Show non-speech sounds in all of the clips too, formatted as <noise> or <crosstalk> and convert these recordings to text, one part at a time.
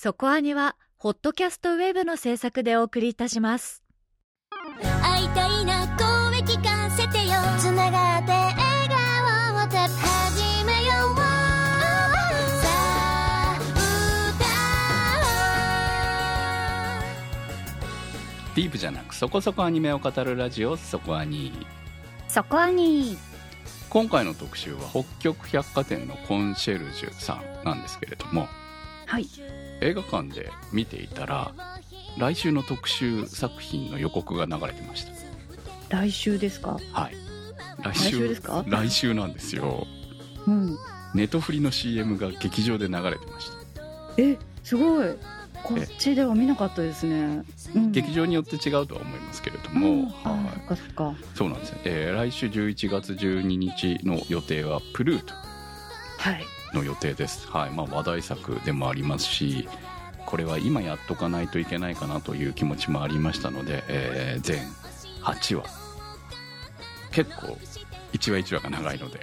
そこアニは、ホットキャストウェブの制作でお送りいたします。会いたいな声聞かせてよ。つながって笑顔をた始めようさあディープじゃなくそこそこアニメを語るラジオそこアニそこアニ今回の特集は北極百貨店のコンシェルジュさんなんですけれども。はい。映画館で見ていたら来週の特集作品の予告が流れてまし来週ですか？たはい。来来週ですか？来週なんですよ。うん。ネトフリの CM が劇場で流れてました。えすごい。こっちでは見なかったですね、うん、劇場によって違うとは思いますけれども、うん、あはそっかそっか。いそうなんですよ、えー来週11月12日の予定はプルート。はいの予定です、はい。まあ、話題作でもありますしこれは今やっとかないといけないかなという気持ちもありましたので、えー全8話。結構1話1話が長いので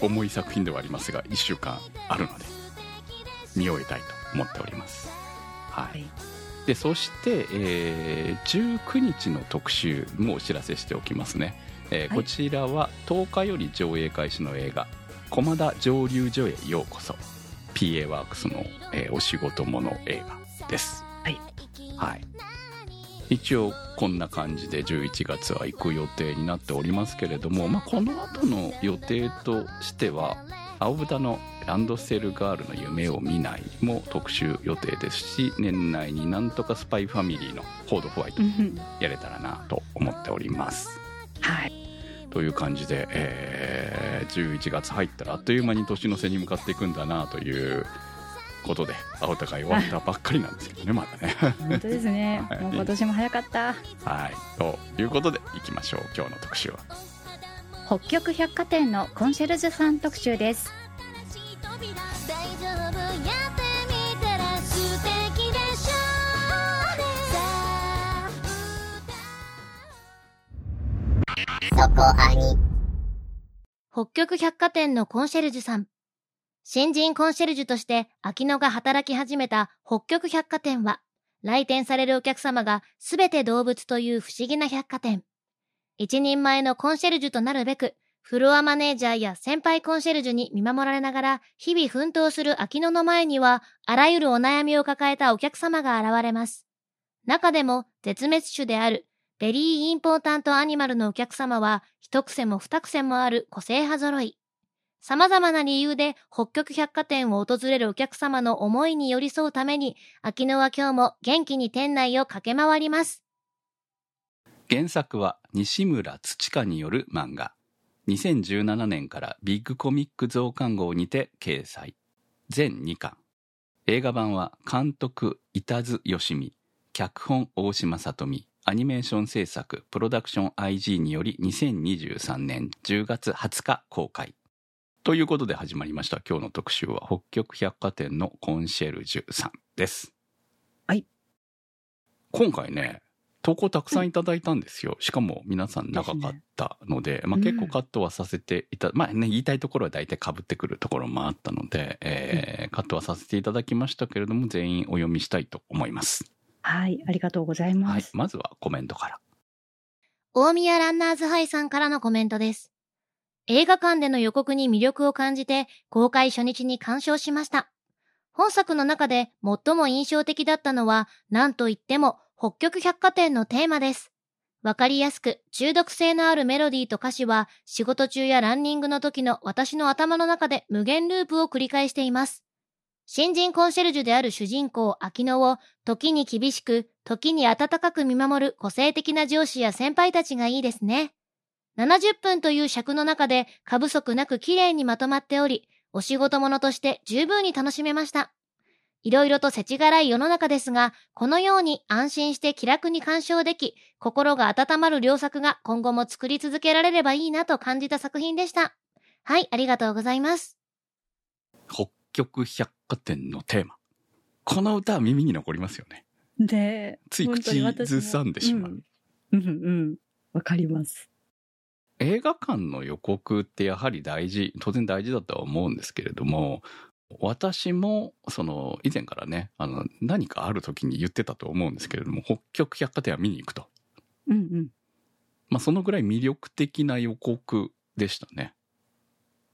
重い作品ではありますが1週間あるので見終えたいと思っております。はい、はい。でそして、えー19日の特集もお知らせしておきますね、えーはい。こちらは10日より上映開始の映画「駒田蒸留所へようこそ」PA ワークスの、えーお仕事もの映画です。はい、はい、一応こんな感じで11月は行く予定になっておりますけれども、まあ、この後の予定としては青豚のランドセルガールの夢を見ないも特集予定ですし年内になんとかスパイファミリーのフォードホワイトうん。やれたらなと思っております。はいという感じで、えー11月入ったらあっという間に年の瀬に向かっていくんだなということで青高い終わったばっかりなんですけどねまだね。本当ですね。<laughs> はい。もう今年も早かった。はい。ということでいきましょう今日の特集は。北極百貨店のコンシェルジュさん特集ですそこアニ北極百貨店のコンシェルジュさん。新人コンシェルジュとして秋野が働き始めた北極百貨店は来店されるお客様がすべて動物という不思議な百貨店。一人前のコンシェルジュとなるべくフロアマネージャーや先輩コンシェルジュに見守られながら日々奮闘する秋野の前にはあらゆるお悩みを抱えたお客様が現れます。中でも絶滅種であるベリーインポータントアニマルのお客様は一癖も二癖もある個性派揃い。様々な理由で北極百貨店を訪れるお客様の思いに寄り添うために秋野は今日も元気に店内を駆け回ります。原作は西村土香による漫画。2017年からビッグコミック増刊号にて掲載。全2巻。映画版は監督板津義美。脚本大島さ美アニメーション制作プロダクション IG により2023年10月20日公開。ということで始まりました。今日の特集は北極百貨店のコンシェルジュさんです。はい。今回ね投稿たくさんいただいたんですよ。しかも皆さん長かったので、まあ、うん。結構カットはさせていた、まあね、言いたいところは大体被ってくるところもあったので、えーカットはさせていただきましたけれども、全員お読みしたいと思います。はいありがとうございます、。はいまずはコメントから。大宮ランナーズハイさんからのコメントです。映画館での予告に魅力を感じて公開初日に鑑賞しました。本作の中で最も印象的だったのは何と言っても北極百貨店のテーマです。わかりやすく中毒性のあるメロディーと歌詞は仕事中やランニングの時の私の頭の中で無限ループを繰り返しています。新人コンシェルジュである主人公秋野を時に厳しく、時に温かく見守る個性的な上司や先輩たちがいいですね。70分という尺の中で過不足なく綺麗にまとまっており、お仕事物として十分に楽しめました。いろいろと世知辛い世の中ですが、このように安心して気楽に鑑賞でき、心が温まる良作が今後も作り続けられればいいなと感じた作品でした。はい、ありがとうございます。北極百貨店のテーマ。この歌は耳に残りますよね。でつい口ずさんでしまう。うんうんうんわかります映画館の予告ってやはり大事、当然大事だとは思うんですけれども、私も、その、以前からね、あの、何かある時に言ってたと思うんですけれども、北極百貨店は見に行くと。うんうん。まあ、そのぐらい魅力的な予告でしたね。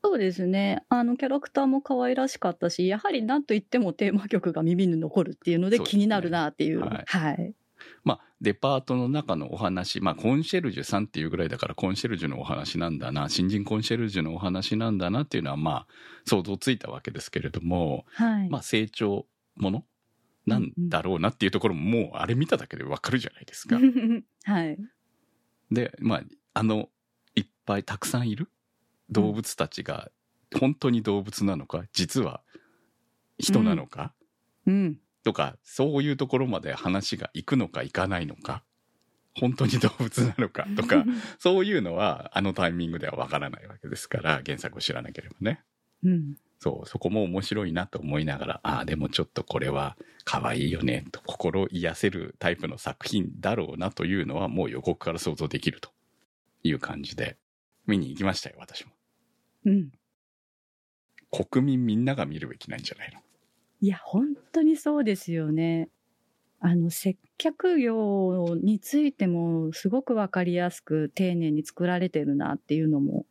そうですね。あの、キャラクターも可愛らしかったし、やはり何と言ってもテーマ曲が耳に残るっていうので気になるなっていう。はいはい。まあ、デパートの中のお話、まあ、コンシェルジュさんっていうぐらいだから、コンシェルジュのお話なんだな、新人コンシェルジュのお話なんだなっていうのは、まあ、想像ついたわけですけれども、はい。まあ、成長ものなんだろうなっていうところも、もう、あれ見ただけでわかるじゃないですか。はい。で、まあ、あの、いっぱいたくさんいる動物たちが、本当に動物なのか、実は人なのか、うん。とか、そういうところまで話が行くのか行かないのか、本当に動物なのかとか、<laughs> そういうのはあのタイミングではわからないわけですから、原作を知らなければね。うん。そう、そこも面白いなと思いながら、ああ、でもちょっとこれは可愛いよね、と心癒せるタイプの作品だろうなというのはもう予告から想像できるという感じで、見に行きましたよ、私も。うん。国民みんなが見るべきなんじゃないの？いや、本当にそうですよね。あの、接客業についてもすごくわかりやすく丁寧に作られてるなっていうのも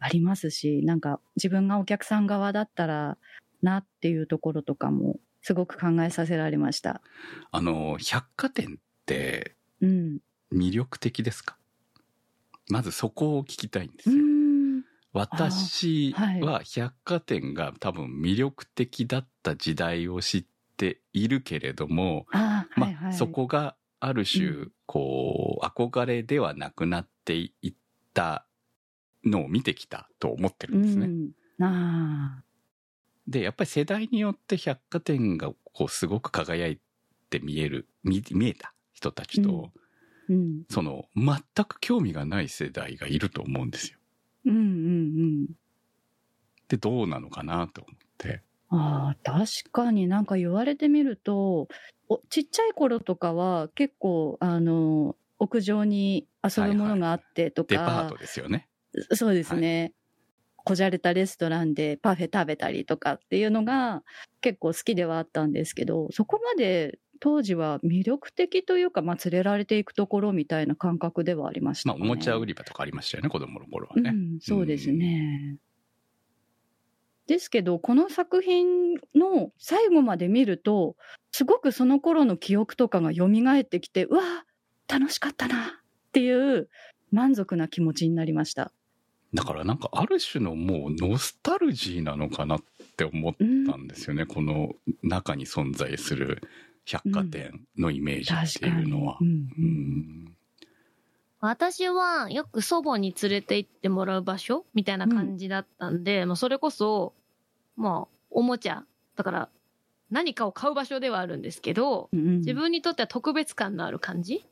ありますし、なんか自分がお客さん側だったらなっていうところとかもすごく考えさせられました。あの、百貨店ってうん。魅力的ですか？まずそこを聞きたいんですうよ。ん。私は百貨店が多分魅力的だった時代を知っているけれども、ああ、まあ、はいはい。そこがある種、うこう、憧れではなくなっていったのを見てきたと思ってるんですね。うん。ああ。で、やっぱり世代によって百貨店がこうすごく輝いて見える、見見えた人たちと、うん。その全く興味がない世代がいると思うんですよ。うんうんうん。で、どうなのかなと思って。ああ、確かになんか言われてみると、おちっちゃい頃とかは結構、あの、屋上に遊ぶものがあってとか、デパートですよね。そうですね。こじゃれたレストランでパフェ食べたりとかっていうのが結構好きではあったんですけど、そこまで当時は魅力的というか、まあ、連れられていくところみたいな感覚ではありました、まあ、ね。おもちゃ売り場とかありましたよね、子供の頃はね。うん、そうですね。ですけど、この作品の最後まで見ると、すごくその頃の記憶とかが蘇ってきて、うわ楽しかったなっていう満足な気持ちになりました。だからなんかある種のもうノスタルジーなのかなって思ったんですよね、この中に存在する百貨店のイメージって。いうのは。私はよく祖母に連れて行ってもらう場所みたいな感じだったんで、まあそれこそ、まあ、おもちゃ。だから、何かを買う場所ではあるんですけど、うんうん自分にとっては特別感のある感じ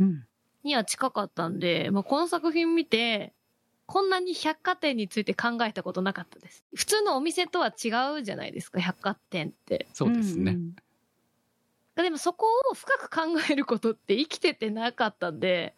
うんには近かったんで、まあ、この作品見て、こんなに百貨店について考えたことなかったです。普通のお店とは違うじゃないですか、百貨店って。そうですね。んでもそこを深く考えることって生きててなかったんで、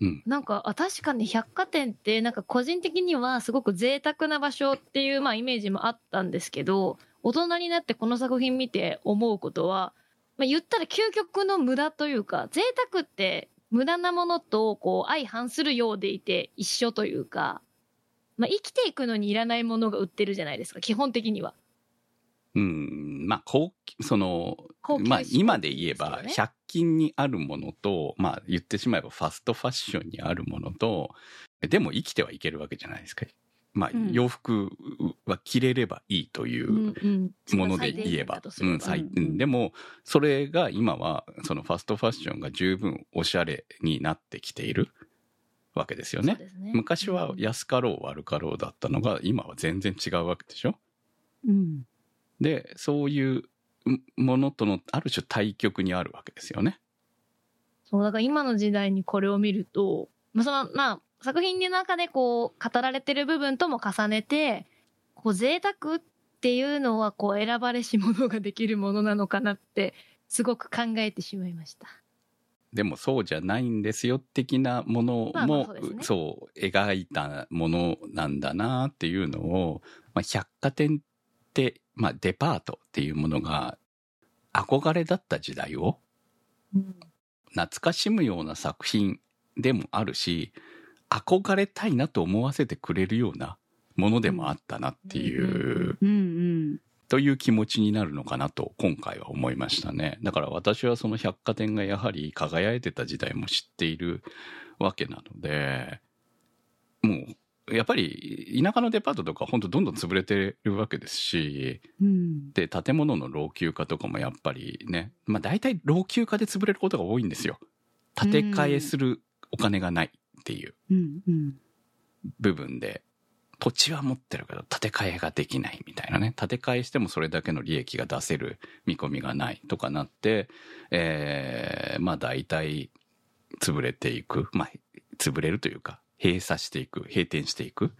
うん。なんか、あ、確かに百貨店って、なんか個人的にはすごく贅沢な場所っていう、まあイメージもあったんですけど、大人になってこの作品見て思うことは、まあ言ったら究極の無駄というか、贅沢って無駄なものとこう相反するようでいて一緒というか、まあ生きていくのにいらないものが売ってるじゃないですか、基本的には。うん、まあ、高級その、まあ、今で言えば、ですよね。100均にあるものと、まあ、言ってしまえばファストファッションにあるものと、でも生きてはいけるわけじゃないですか。まあ、うん。洋服は着れればいいというもので言えば、うん、最うんうん。うん。でも、それが今は、そのファストファッションが十分おしゃれになってきているわけですよね。ね。昔は安かろう悪かろうだったのが、今は全然違うわけでしょ。うんで、そういうんものとのある種対極にあるわけですよね。そう、だから今の時代にこれを見ると、まあ、その、まあ、作品の中でこう、語られてる部分とも重ねて、こう、贅沢っていうのは、こう、選ばれし者ができるものなのかなって、すごく考えてしまいました。でもそうじゃないんですよ的なものもそうね描いたものなんだなっていうのを、まあ、百貨店まあ、デパートっていうものが憧れだった時代を懐かしむような作品でもあるし憧れたいなと思わせてくれるようなものでもあったなっていう、うんうん。という気持ちになるのかなと今回は思いましたねだから私はその百貨店がやはり輝いてた時代も知っているわけなのでもうやっぱり田舎のデパートとか本当どんどん潰れてるわけですしうん。で建物の老朽化とかもやっぱりねまあ大体老朽化で潰れることが多いんですよ。建て替えするお金がないっていう。部分で。土地は持ってるけど建て替えができないみたいなね。建て替えしてもそれだけの利益が出せる見込みがないとかなってえーまあ大体潰れていく。まあ潰れるというか閉鎖していく閉店していく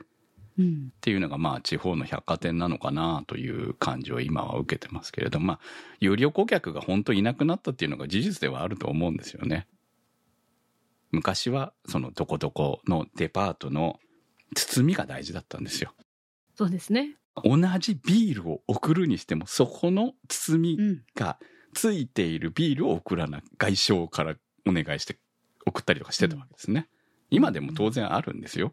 うん。っていうのがまあ地方の百貨店なのかなという感じを今は受けてますけれどまあ有料顧客が本当いなくなったっていうのが事実ではあると思うんですよね。昔はそのどこどこのデパートの包みが大事だったんですよ。そうですね。同じビールを送るにしてもそこの包みうん。がついているビールを送らな外商からお願いして送ったりとかしてたわけですね。今でも当然あるんですよ。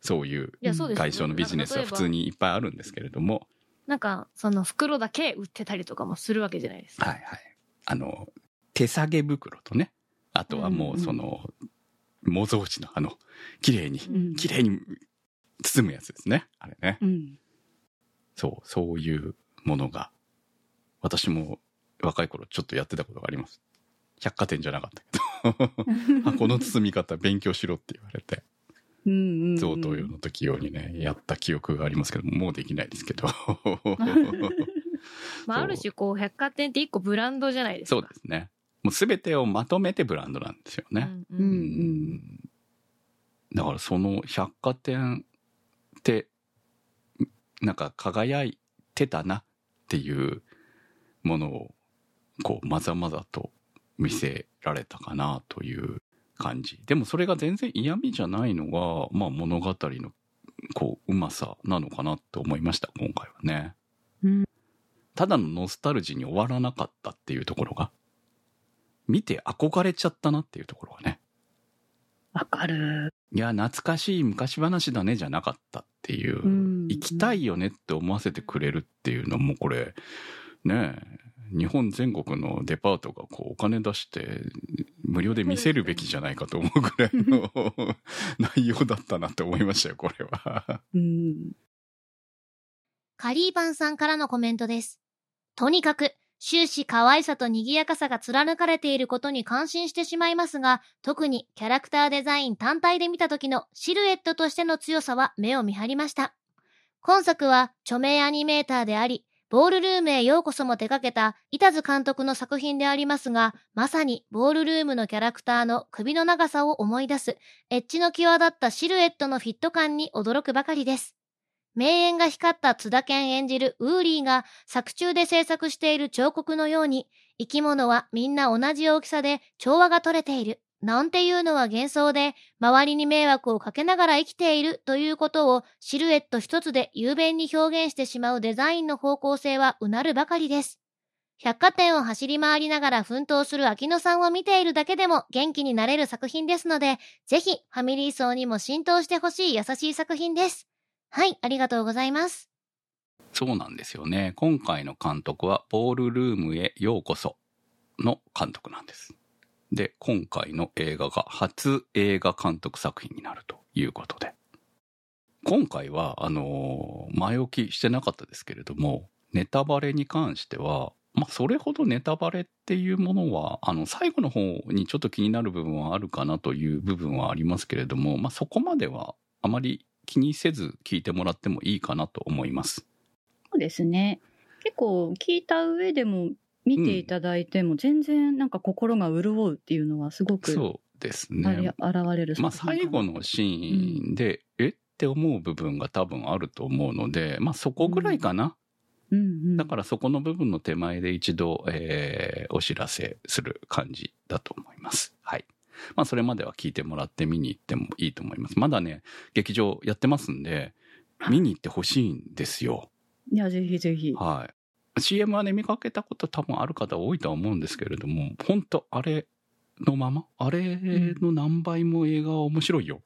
そういう外商のビジネスは普通にいっぱいあるんですけれども、なんか、その袋だけ売ってたりとかもするわけじゃないですか。はいはい。あの、手提げ袋とね、あとはもうその、模造紙のあの、綺麗に、うん。綺麗に包むやつですね。あれね。うん。そう、そういうものが、私も若い頃ちょっとやってたことがあります。百貨店じゃなかった箱の包み方勉強しろって言われて。贈答用の時用にね、やった記憶がありますけど、もうできないですけど。<laughs> まあ、ある種、こう、百貨店って一個ブランドじゃないですか。そうですね。もう全てをまとめてブランドなんですよね。うんううんんだからその百貨店ってなんか輝いてたなっていうものをこうまざまざと見せられたかなという感じ。でもそれが全然嫌味じゃないのが、まあ、物語のこううまさなのかなと思いました今回はね、うん。ただのノスタルジーに終わらなかったっていうところが見て憧れちゃったなっていうところがね。わかる。いや、懐かしい昔話だねじゃなかったっていう、うん。行きたいよねって思わせてくれるっていうのもこれ、ねえ、日本全国のデパートがこうお金出して無料で見せるべきじゃないかと思うぐらいの内容だったなって思いましたよ、これは。うん。カリーパンさんからのコメントです。とにかく、終始可愛さと賑やかさが貫かれていることに感心してしまいますが、特にキャラクターデザイン単体で見た時のシルエットとしての強さは目を見張りました。今作は著名アニメーターであり、ボールルームへようこそも手掛けた板津監督の作品でありますが、まさにボールルームのキャラクターの首の長さを思い出す、エッジの際立ったシルエットのフィット感に驚くばかりです。名演が光った津田健演じるウーリーが作中で制作している彫刻のように、生き物はみんな同じ大きさで調和が取れている。なんていうのは幻想で、周りに迷惑をかけながら生きているということをシルエット一つで雄弁に表現してしまうデザインの方向性はうなるばかりです。百貨店を走り回りながら奮闘する秋野さんを見ているだけでも元気になれる作品ですので、ぜひファミリー層にも浸透してほしい優しい作品です。はい、ありがとうございます。そうなんですよね。今回の監督は、ボールルームへようこその監督なんです。で、今回の映画が初映画監督作品になるということで。今回は、あのー前置きしてなかったですけれども、ネタバレに関しては、まあ、それほどネタバレっていうものは、あの、最後の方にちょっと気になる部分はあるかなという部分はありますけれども、まあ、そこまではあまり気にせず聞いてもらってもいいかなと思います。そうですね。結構聞いた上でも見ていただいても全然なんか心が潤うっていうのはすごくそうですね。現れるまあ最後のシーンで、え？って思う部分が多分あると思うので、まあそこぐらいかな。うんうん、だからそこの部分の手前で一度、えーお知らせする感じだと思います。はい。まあそれまでは聞いてもらって見に行ってもいいと思います。まだね、劇場やってますんで、見に行ってほしいんですよ。いや、ぜひぜひ。はい。CM はね、見かけたこと多分ある方多いとは思うんですけれども、本当あれのまま？あれの何倍も映画は面白いよ。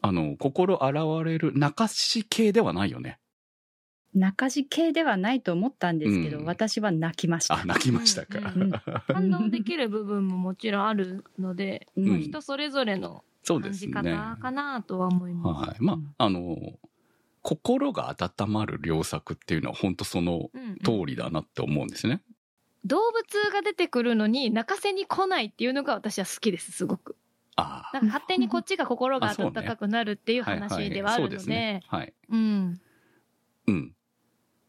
あの、心洗われる、泣かし系ではないよね。泣かし系ではないと思ったんですけど、うん私は泣きました。あ、泣きましたか。うんできる部分ももちろんあるので、うんまあ人それぞれのそうで感じすね。方かなとは思います。はい。まうんあ、あの、心が温まる良作っていうのは本当そのうんうん通りだなって思うんですね。動物が出てくるのに泣かせに来ないっていうのが私は好きです、すごく。あなんか勝手にこっちが心が <laughs> 温かくなるっていうあ。はい話ではあるので、そうですね。はい。うん。うん。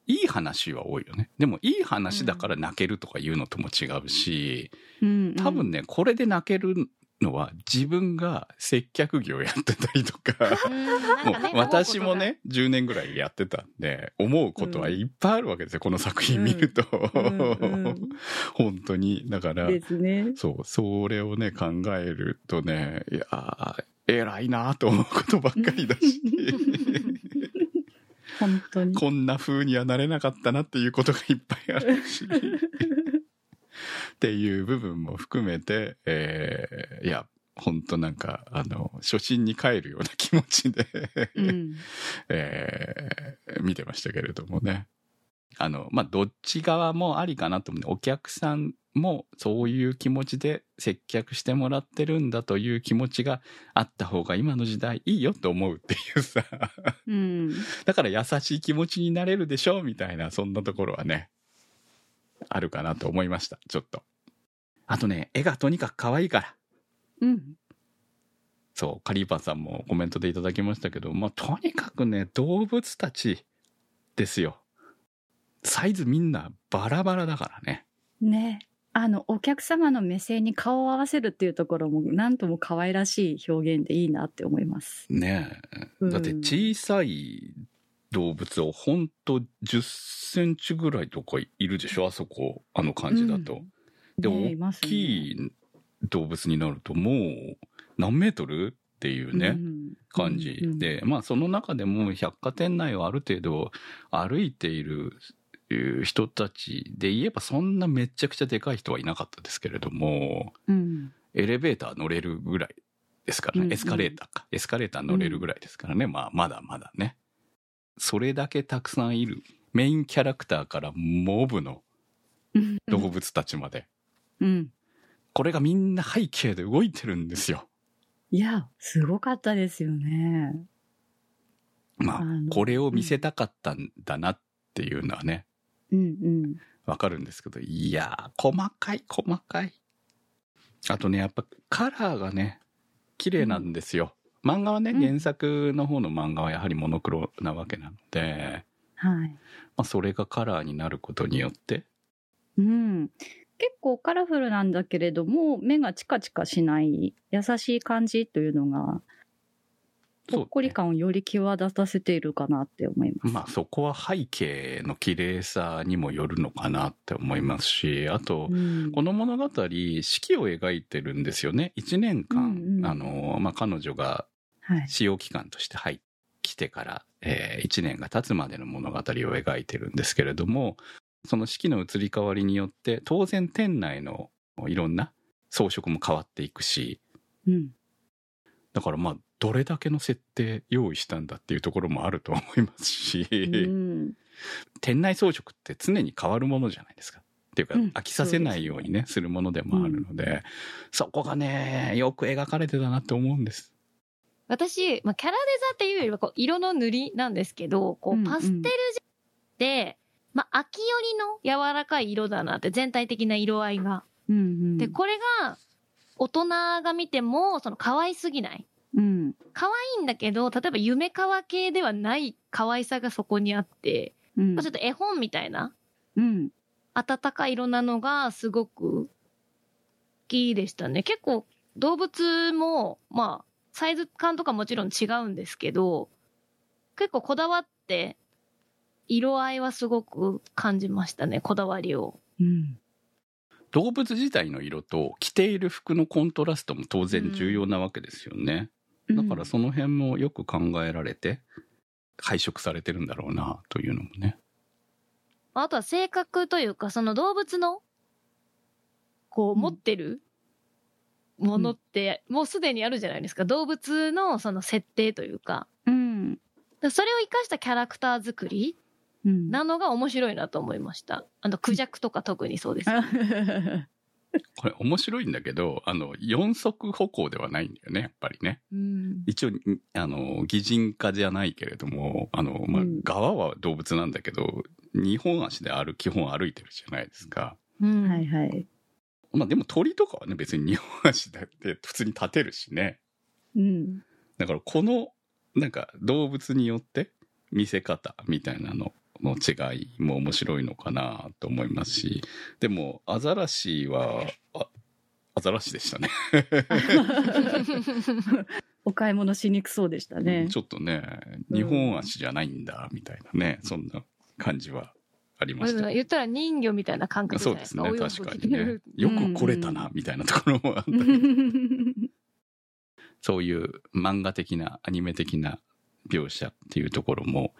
いい話は多いよね。でもいい話だから泣けるとかいうのとも違うし、うん多分ね、これで泣けるのは自分が接客業やってたりとか、<laughs> も私もね、10年ぐらいやってたんで、思うことはいっぱいあるわけですよ、この作品見ると。<laughs> 本当に。だから。そう、それをね、考えるとね、いやー偉いなと思うことばっかりだし、<laughs> 本当に。こんな風にはなれなかったなっていうことがいっぱいあるし、っていう部分も含めて、えーいや、本当なんか、あの、初心に帰るような気持ちで、うん <laughs> えー見てましたけれどもね。あの、まあ、どっち側もありかなと思うね。お客さんもそういう気持ちで接客してもらってるんだという気持ちがあった方が今の時代いいよと思うっていうさ。うん。<laughs> だから優しい気持ちになれるでしょみたいな、そんなところはね、あるかなと思いました。ちょっと。あとね、絵がとにかく可愛いから。うん。そう、カリーパンさんもコメントでいただきましたけど、まあ、とにかくね、動物たちですよ。サイズみんなバラバラだからね。ね。あの、お客様の目線に顔を合わせるっていうところも、なんとも可愛らしい表現でいいなって思います。ねえ。だって小さい動物をほんと10センチぐらいとかいるでしょ？あそこ、あの感じだと。で、ねい大きい動物になるともう何メートル？っていうね、うん感じ。で、まあその中でも百貨店内をある程度歩いている人たちで言えばそんなめちゃくちゃでかい人はいなかったですけれども、うん。エレベーター乗れるぐらいですからね、うんうん。エスカレーターか。エスカレーター乗れるぐらいですからね、まあまだまだね。それだけたくさんいる。メインキャラクターからモブのうん動物たちまで。うん。これがみんな背景で動いてるんですよ。いや、すごかったですよね。まあこれを見せたかったんだなっていうのはね、うんうん。わかるんですけど、いやー、細かい、細かい。あとね、やっぱカラーがね、綺麗なんですよ。漫画はね、うん原作の方の漫画はやはりモノクロなわけなので、はい。まあ、それがカラーになることによって、うん。結構カラフルなんだけれども、目がチカチカしない優しい感じというのが、そうほっこり感をより際立たせているかなって思います。まあそこは背景の綺麗さにもよるのかなって思いますし、あと、うんこの物語、四季を描いてるんですよね。一年間、うんうんあの、まあ、彼女がはい。使用期間として入ってきてから、え1年が経つまでの物語を描いてるんですけれども、その四季の移り変わりによって、当然店内のいろんな装飾も変わっていくし、うん。だからまあ、どれだけの設定用意したんだっていうところもあると思いますし、うん。店内装飾って常に変わるものじゃないですか。っていうか、うん飽きさせないようにね、するものでもあるので、そこがね、よく描かれてたなって思うんです。私、まあ、キャラデザっていうよりはこう色の塗りなんですけど、こうんううんパステルで、まあ、秋寄りの柔らかい色だなって、全体的な色合いが。うんうん。で、これが、大人が見ても、その可愛すぎない。うん。可愛いんだけど、例えば夢川系ではない可愛さがそこにあって、うんまあ、ちょっと絵本みたいな、うん。温かい色なのがすごく好きでしたね。結構動物も、まあ、サイズ感とかもちろん違うんですけど、結構こだわって、色合いはすごく感じましたね、こだわりを。うん。動物自体の色と着ている服のコントラストも当然重要なわけですよね。だからその辺もよく考えられて、配色されてるんだろうなというのもね。あとは性格というか、その動物の、こう、うん持ってるものって、もうすでにあるじゃないですか。動物のその設定というか。うん。それを活かしたキャラクター作りうん。なのが面白いなと思いました。あの、クジャクとか特にそうです。これ面白いんだけど、あの、四足歩行ではないんだよね、やっぱりね。うん。一応、あの、擬人化じゃないけれども、あの、まあうん、側は動物なんだけど、二本足で歩、基本歩いてるじゃないですか。うん。はいはい。まあでも鳥とかはね、別に二本足だって普通に立てるしね。うん。だからこの、なんか動物によって見せ方みたいなのの違いも面白いのかなと思いますし、でもアザラシは、あアザラシでしたね。お買い物しにくそうでしたね。ちょっとね、二本足じゃないんだ、みたいなね、そんな感じはありました。言ったら人魚みたいな感覚じゃそうですね、確かにね。<laughs> よく来れたな、みたいなところもあったりそういう漫画的な、アニメ的な描写っていうところも、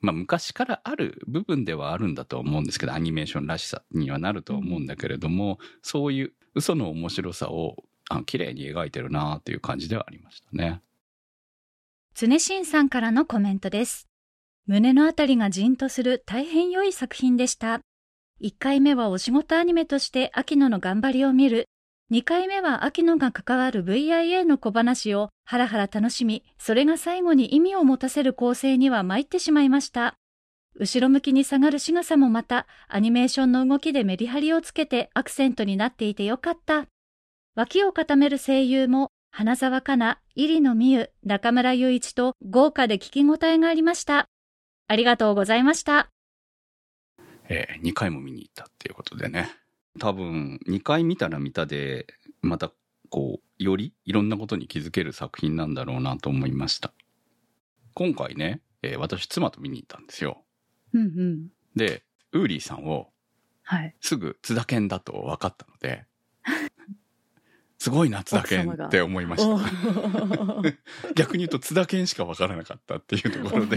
まあ昔からある部分ではあるんだと思うんですけど、アニメーションらしさにはなると思うんだけれども、そういう嘘の面白さをあの綺麗に描いてるなっていう感じではありましたね。常新さんからのコメントです。胸のあたりがじんとする大変良い作品でした。1回目はお仕事アニメとして秋野の頑張りを見る。2回目は秋野が関わる VIA の小話をハラハラ楽しみ、それが最後に意味を持たせる構成には参ってしまいました。後ろ向きに下がる仕草もまたアニメーションの動きでメリハリをつけてアクセントになっていてよかった。脇を固める声優も花沢香菜、入野美優、中村雄一と豪華で聞き応えがありました。ありがとうございました。えー、2回も見に行ったっていうことでね。多分、2回見たら見たで、また、こう、よりいろんなことに気づける作品なんだろうなと思いました。今回ね、えー私、妻と見に行ったんですよ。うんうん。で、ウーリーさんをはい。すぐ津田健だと分かったので、<laughs> すごいな、津田健奥様がって思いましおた。ー <laughs> <laughs> 逆に言うと津田健しか分からなかったっていうところで、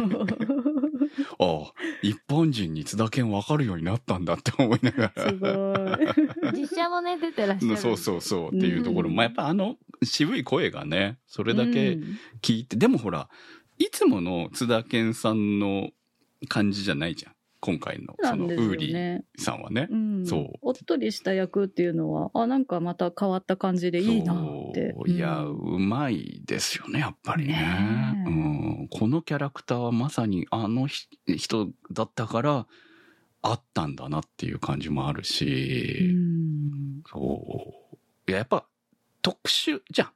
ああ、一般人に津田健分かるようになったんだって思いながら。すごい。実写もね、出てらっしゃる。そうそうそうっていうところ、うんまあやっぱあの渋い声がね、それだけうん聞いて、でもほら、いつもの津田健さんの感じじゃないじゃん。今回のそのウーリーね。さんはね。うん、そうおっとりした役っていうのは、あ、なんかまた変わった感じでいいなって。いや、ううんまいですよね、やっぱりね。ねえうん、このキャラクターはまさにあのひ人だったから、あったんだなっていう感じもあるうし、んそう。いや、やっぱ特殊じゃん。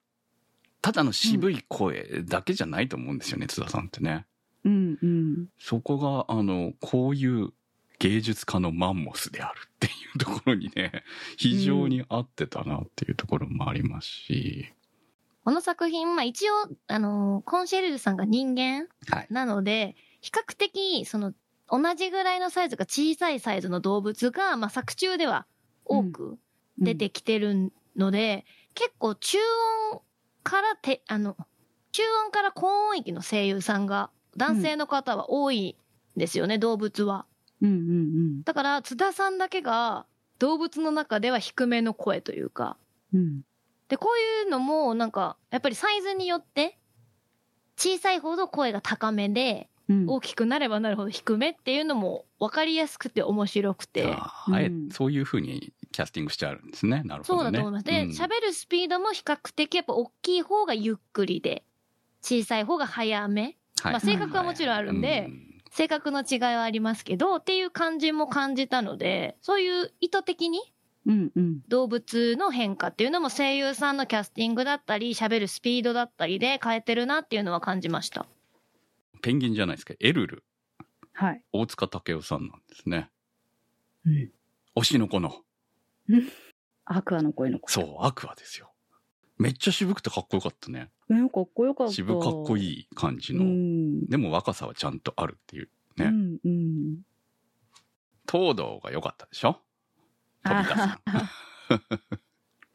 ただの渋い声だけじゃないと思うんですよね、津田さんってね。うんうん。そこが、あの、こういう芸術家のマンモスであるっていうところにね、<laughs> 非常に合ってたなっていうところもありますし、この作品、まあ一応、あのーコンシェルジュさんが人間はい。なので、比較的、その、同じぐらいのサイズが小さいサイズの動物が、まあ作中では多く出てきてるので、結構中音からて、あの、中音から高音域の声優さんが、男性の方は多いんですよね、動物は。うんうんうんだから、津田さんだけが、動物の中では低めの声というか、うん。で、こういうのも、なんか、やっぱりサイズによって、小さいほど声が高めで、うん。大きくなればなるほど低めっていうのも分かりやすくて面白くて。ああえうんそういうふうにキャスティングしてあるんですね。なるほどね。そうだと思います。で、うん喋、るスピードも比較的やっぱ大きい方がゆっくりで、小さい方が早め。はいまあ性格はもちろんあるんでうん性格の違いはありますけど、っていう感じも感じたので、そういう意図的にうんうん。動物の変化っていうのも声優さんのキャスティングだったり、喋るスピードだったりで変えてるなっていうのは感じました。ペンギンじゃないですか。エルル、はい。大塚武夫さんなんですね。うん。推しの子の。アクアの声の声。そう、アクアですよ。めっちゃ渋くてかっこよかったね。えー。かっこよかった。渋かっこいい。い感じうの。ん。でも若さはちゃんとあるっていう。ねうんうん。東堂が良かったでしょ？飛田さん。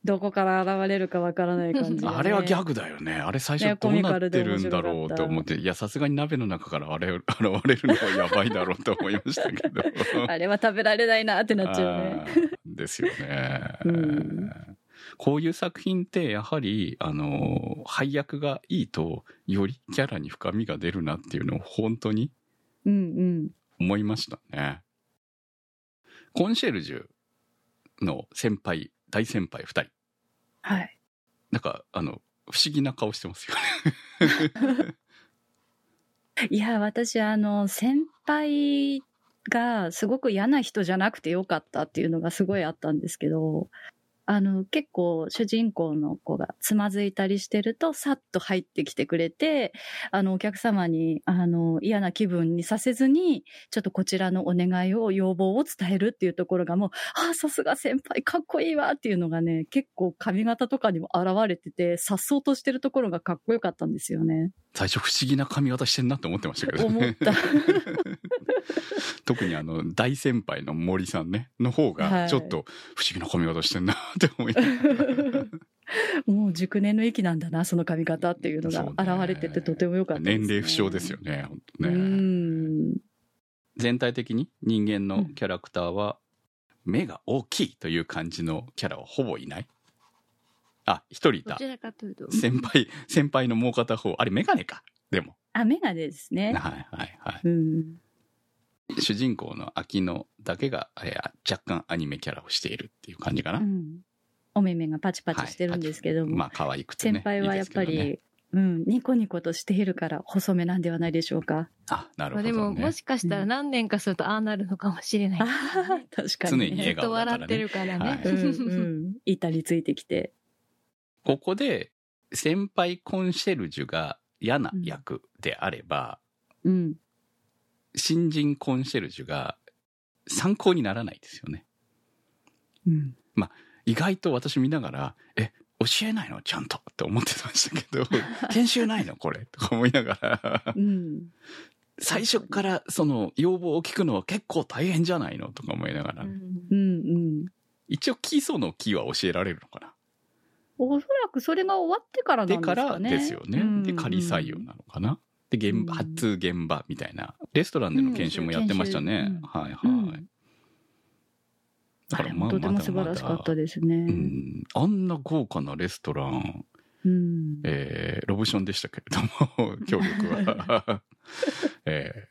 どこから現れるかわからない感じ、ね、<laughs> あれはギャグだよね。あれ最初どうなってるんだろうと思って、いや、さすがに鍋の中からあれ <laughs> 現れるのはやばいだろうと思いましたけど。<laughs> あれは食べられないなってなっちゃうね。ですよね。うんこういう作品ってやはり、あの、配役がいいと、よりキャラに深みが出るなっていうのを本当にうんうん。思いましたね。コンシェルジュの先輩、大先輩二人。はい。なんか、あの、不思議な顔してますよね。<laughs> いや、私、あの、先輩がすごく嫌な人じゃなくてよかったっていうのがすごいあったんですけど、あの、結構主人公の子がつまずいたりしてると、さっと入ってきてくれて、あの、お客様に、あの、嫌な気分にさせずに、ちょっとこちらのお願いを、要望を伝えるっていうところがもう、ああ、さすが先輩、かっこいいわっていうのがね、結構髪型とかにも現れてて、さっそうとしてるところがかっこよかったんですよね。最初不思議な髪型してんなって思ってましたけど、思った。<laughs> 特にあの、大先輩の森さんね、の方が、はいちょっと不思議な髪型してんなって思いながらもう熟年の域なんだな、その髪型っていうのが現れててとても良かったです、ね。年齢不詳ですよね、本当うね。ん。全体的に人間のキャラクターは、目が大きいという感じのキャラはほぼいない？あ、一人いたどち。らかというと。先輩、先輩のもう片方、あれメガネか。でも。あ、メガネですね。はいはいはい。うん。主人公の秋野だけが、えー若干アニメキャラをしているっていう感じかな。うん。お目目がパチパチしてるんですけども、まあ可愛くてね。先輩はやっぱり、いいねうん、ニコニコとしているから細めなんではないでしょうか。あ、なるほど、ね。まあでも、もしかしたら何年かするとああなるのかもしれないあですね、あ、確か常に、ね。に笑顔だからねずっと笑ってるからね。はいうん、うん。板についてきて。ここで、先輩コンシェルジュが嫌な役であれば、うん。新人コンシェルジュが参考にならないですよね。うん。意外と私見ながら、え、教えないの？ちゃんとって思ってましたけど、<laughs> 研修ないの？これとか思いながら、うん。最初からその要望を聞くのは結構大変じゃないの？とか思いながら、うんうん。うん。一応基礎の木は教えられるのかな？おそらくそれが終わってからなんでですからかね。ですよね。うんで、仮採用なのかな？で、現場、うん発通現場みたいな。レストランでの研修もやってましたね。うんはいはい。うんあれもとても素晴らしかったですね。うん、あんな豪華なレストラン、うん。えーロブションでしたけれども、<laughs> 協力は。<laughs> えー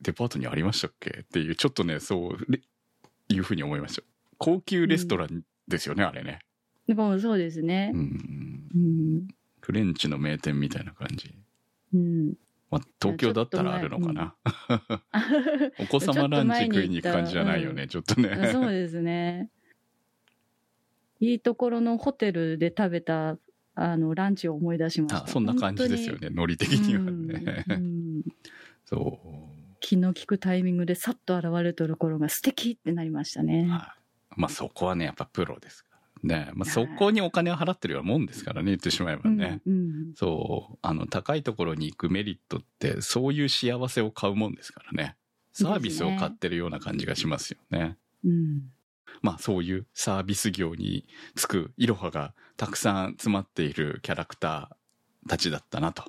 デパートにありましたっけ？っていう、ちょっとね、そう、れいうふうに思いました。高級レストランですよね、あれね。でもそうですねう。ん。うん。フレンチの名店みたいな感じ。うん。まあ、東京だったらあるのかな。<laughs> お子様ランチ食いに行く感じじゃないよね、ちょっとね。そうですね。いいところのホテルで食べた、あの、ランチを思い出しました。あそんな感じですよね、ノリ的にはね。うんうんそう。気の利くタイミングでさっと現れるところが素敵ってなりましたね。はいまあそこはね、やっぱプロですからね。まあそこにお金を払ってるようなもんですからね、言ってしまえばね。うんうんそう。あの、高いところに行くメリットって、そういう幸せを買うもんですからね。サービスを買ってるような感じがしますよね。うんまあそういうサービス業に就くイロハがたくさん詰まっているキャラクターたちだったなと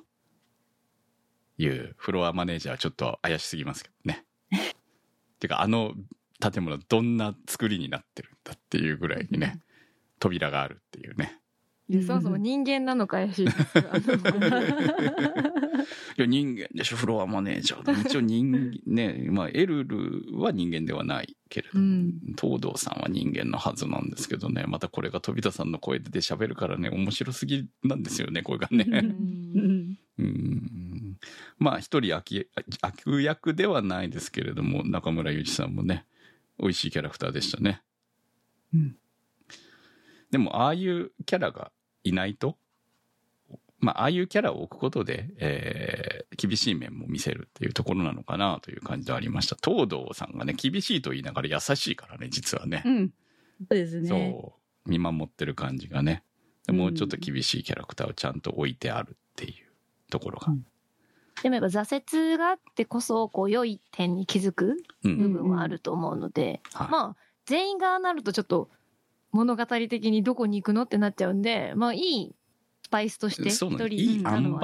いうフロアマネージャーはちょっと怪しすぎますけどね。<laughs> てかあの建物どんな作りになってるんだっていうぐらいにね、扉があるっていうね。そもそも人間なのか怪しいです <laughs> いや人間でしょ、フロアマネージャーだ。一応人間、<laughs> ね、まあエルルは人間ではないけれど、うん東堂さんは人間のはずなんですけどね、またこれが飛田さんの声で喋るからね、面白すぎなんですよね、これがうね。ん <laughs> うん。まあ一人悪悪役ではないですけれども、中村祐一さんもね、美味しいキャラクターでしたね。うんでも、ああいうキャラがいないと、まあ、ああいうキャラを置くことで、えー厳しい面も見せるっていうところなのかなという感じでありました。東堂さんがね、厳しいと言いながら優しいからね、実はね。うん。そうですね。そう。見守ってる感じがね。でもうちょっと厳しいキャラクターをちゃんと置いてあるっていうところが。でもやっぱ挫折があってこそこう良い点に気づくうん。部分はあると思うので、はいまあ全員がなるとちょっと物語的にどこに行くのってなっちゃうんで、まあいいスパイスとして一人いい塩梅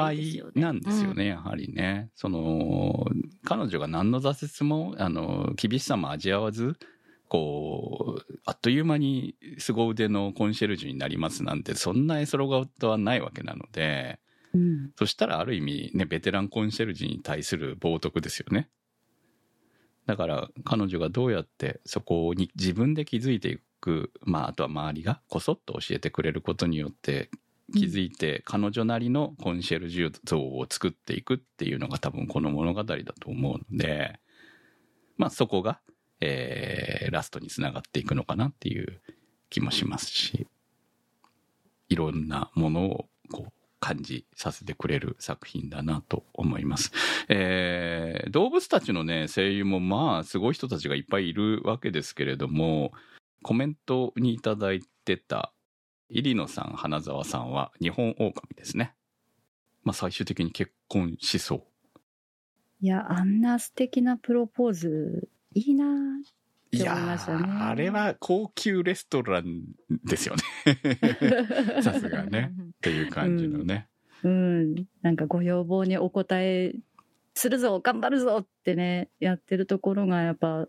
なんですよね、やはりね。その、彼女が何の挫折も、あの、厳しさも味わわず、こう、あっという間に凄腕のコンシェルジュになりますなんて、そんな絵空事はないわけなので、うん。そしたらある意味ね、ベテランコンシェルジュに対する冒涜ですよね。だから彼女がどうやってそこに自分で気づいていく、まああとは周りがこそっと教えてくれることによって気づいて彼女なりのコンシェルジュ像を作っていくっていうのが多分この物語だと思うので、まあそこが、えーラストにつながっていくのかなっていう気もしますし、いろんなものをこう感じさせてくれる作品だなと思います。えー動物たちのね、声優もまあすごい人たちがいっぱいいるわけですけれども、コメントにいただいてた入野さん、花沢さんは日本狼ですね。まあ最終的に結婚しそう。いや、あんな素敵なプロポーズ、いいなぁっていや思いましたねーあれは高級レストランですよね。<laughs> さすがね。っていう感じのね。うん。なんかご要望にお答えするぞ、頑張るぞってね、やってるところがやっぱ、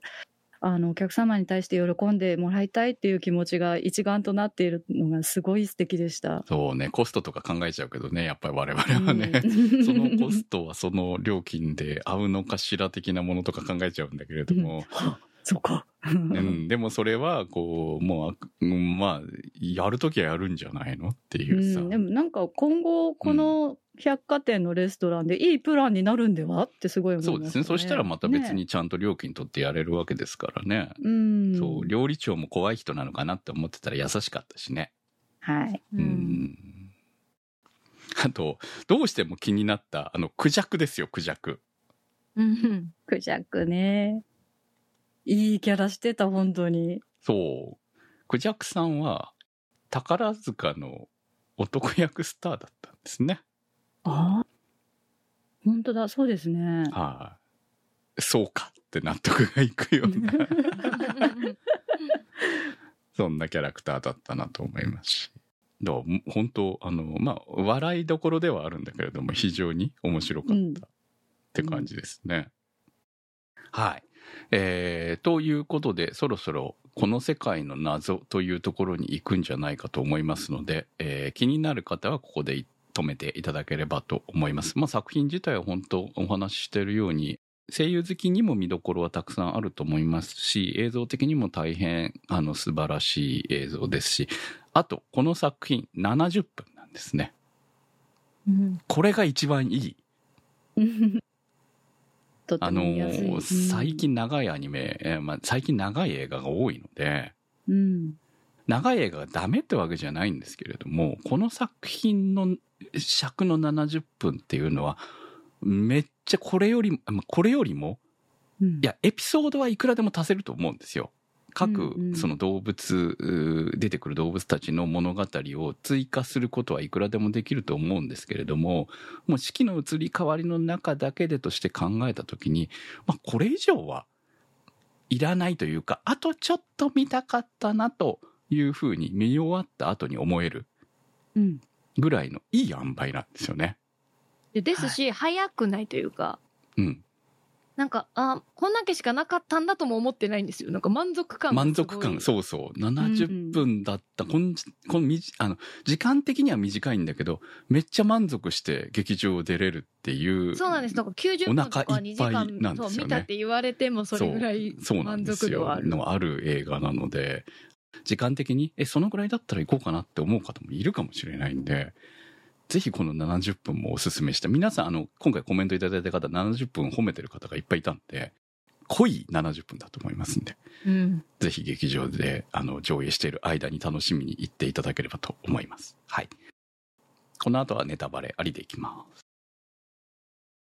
あの、お客様に対して喜んでもらいたいっていう気持ちが一丸となっているのがすごい素敵でした。そうね、コストとか考えちゃうけどね、やっぱり我々はね。うん <laughs> そのコストはその料金で合うのかしら的なものとか考えちゃうんだけれども、<laughs> そうか。うん、<laughs> でもそれはこう、もう、うんまあ、やるときはやるんじゃないのっていうさ。うんでもなんか今後この百貨店のレストランでいいプランになるんではってすごい思いました、ね、そうですね。そしたらまた別ねにちゃんと料金取ってやれるわけですからね。うんそう、料理長も怖い人なのかなって思ってたら優しかったしね。はいうんうん。あと、どうしても気になった、あの、クジャクですよ、クジャク。うんクジャクねいいキャラしてた本当にそう。クジャクさんは、宝塚の男役スターだったんですね。あ本当だそうですねはい、そうかって納得がいくような、そんなキャラクターだったなと思いますし。だか本当、あの、まあ、笑いどころではあるんだけれども、非常に面白かったって感じですね。はい。えーということで、そろそろこの世界の謎というところに行くんじゃないかと思いますので、えー気になる方はここで止めていただければと思います。まあ、作品自体は本当お話ししているように、声優好きにも見どころはたくさんあると思いますし、映像的にも大変あの素晴らしい映像ですし、あと、この作品70分なんですね。うんこれが一番いい。<laughs> とってあのも見やすい、ー最近長いアニメ、えーまあ、最近長い映画が多いので、うん。長い映画がダメってわけじゃないんですけれども、この作品の尺の70分っていうのは、めっちゃこれより、まあこれよりも、うん。いや、エピソードはいくらでも足せると思うんですよ。各その動物、出てくる動物たちの物語を追加することはいくらでもできると思うんですけれども、もう四季の移り変わりの中だけでとして考えたときに、まあこれ以上はいらないというか、あとちょっと見たかったなというふうに見終わった後に思えるうんぐらいのいい塩梅なんですよね。でですし、早くないというか、うん。なんか、あ、こんだけしかなかったんだとも思ってないんですよ。なんか満足感満足感、そうそう。70分だった。こんこのみじあの、時間的には短いんだけど、めっちゃ満足して劇場出れるっていう。そうなんです。なんか90分とかお腹い2っぱい時間なんですよね見たって言われてもそれぐらいそうそうなん満ですよ足度はある。のある映画なので、時間的に、え、そのぐらいだったら行こうかなって思う方もいるかもしれないんで、ぜひこの70分もおすすめして、皆さん、あの、今回コメントいただいた方、70分褒めてる方がいっぱいいたんで、濃い70分だと思いますんで、うん。ぜひ劇場で、あの、上映している間に楽しみに行っていただければと思います。はい。この後はネタバレありでいきます。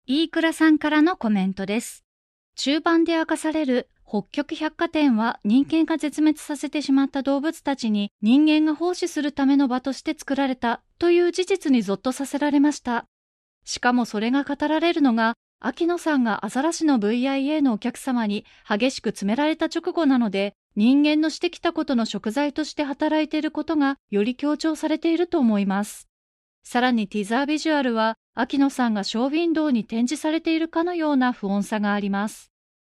飯倉さんからのコメントです。中盤で明かされる北極百貨店は人間が絶滅させてしまった動物たちに人間が奉仕するための場として作られたという事実にゾッとさせられました。しかもそれが語られるのが、秋野さんがアザラシの VIA のお客様に激しく詰められた直後なので、人間のしてきたことの食材として働いていることがより強調されていると思います。さらにティザービジュアルは、秋野さんがショーウィンドウに展示されているかのような不穏さがあります。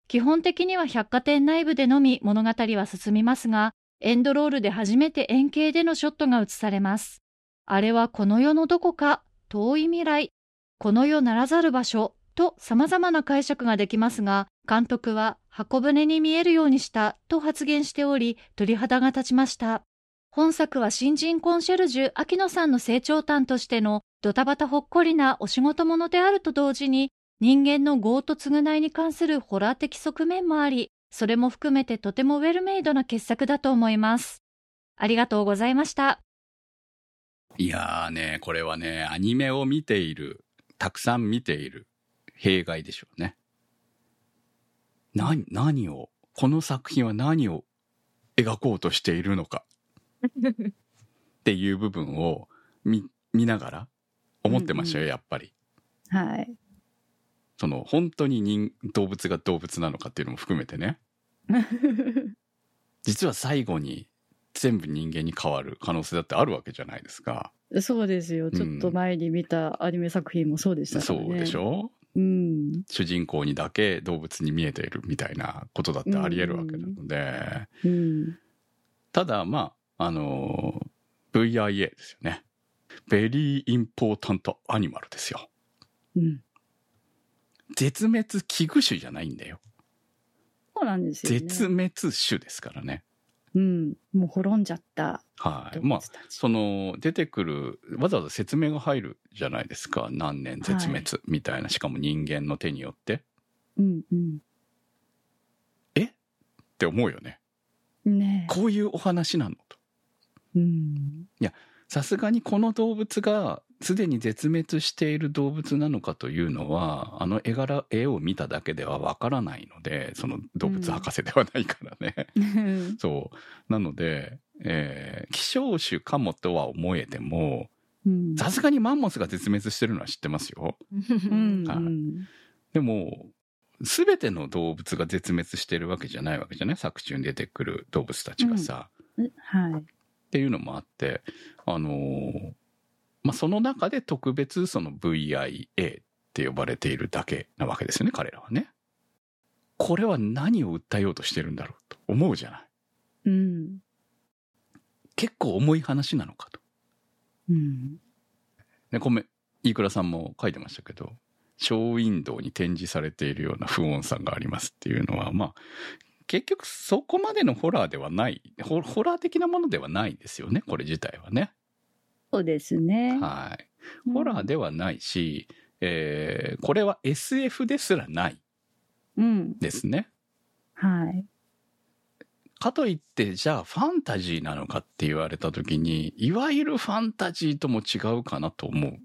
基本的には百貨店内部でのみ物語は進みますが、エンドロールで初めて円形でのショットが映されます。あれはこの世のどこか、遠い未来、この世ならざる場所と様々な解釈ができますが、監督は箱舟に見えるようにしたと発言しており、鳥肌が立ちました。本作は新人コンシェルジュ秋野さんの成長端としてのドタバタほっこりなお仕事ものであると同時に、人間の業と償いに関するホラー的側面もあり、それも含めてとてもウェルメイドな傑作だと思います。ありがとうございました。いやーね、これはね、アニメを見ている、たくさん見ている弊害でしょうね。何、何を、この作品は何を描こうとしているのか <laughs> っていう部分を見、見ながら思ってましたよ、うんうん、やっぱり。はい。その本当に人動物が動物なのかっていうのも含めてね <laughs> 実は最後に全部人間に変わる可能性だってあるわけじゃないですか。そうですよ、ちょっと前に見たアニメ作品もそうでしたからね、そうでしょ？うん、主人公にだけ動物に見えているみたいなことだってありえるわけなので、うん、ただまああの VIA ですよね。ベリーインポータントアニマルですよ、うん、絶滅危惧種じゃないんだよ。そうなんですよ、ね、絶滅種ですからね。うん、もう滅んじゃった。はい。まあ、その、出てくる、わざわざ説明が入るじゃないですか。何年絶滅みたいな、はい、しかも人間の手によって。うんうん。え？って思うよね。ねこういうお話なのと。うん。いや、さすがにこの動物がすでに絶滅している動物なのかというのは、あの絵柄、絵を見ただけではわからないので、その動物博士ではないからね。うん、<laughs> そう。なので、えー、希少種かもとは思えても、さすがにマンモスが絶滅してるのは知ってますよ。でも、すべての動物が絶滅してるわけじゃないわけじゃない？作中に出てくる動物たちがさ。うん、はい。っていうのもあって、あのーまあ、その中で特別その VIA って呼ばれているだけなわけですよね、彼らはね。これは何を訴えようとしてるんだろうと思うじゃない。うん。結構重い話なのかと。うん。ね、ごめん、飯倉さんも書いてましたけど、ショーウィンドウに展示されているような不穏さがありますっていうのは、まあ、結局そこまでのホラーではない、ホラー的なものではないですよね、これ自体はね。そうですね。はい。ホラーではないし、うん、えー、これは SF ですらない。うん。ですね。はい。かといって、じゃあファンタジーなのかって言われた時に、いわゆるファンタジーとも違うかなと思う。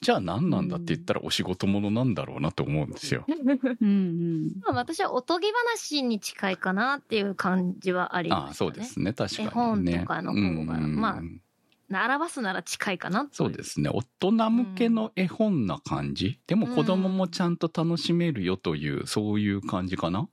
じゃあ何なんだって言ったらお仕事ものなんだろうなと思うんですよ。うんうん、私はおとぎ話に近いかなっていう感じはありますね。ああそうですね、確かに、ね。絵本とかの方が、まあ、表すなら近いかなそうですね。大人向けの絵本な感じ、うん、でも子供もちゃんと楽しめるよという、うん、そういう感じかな？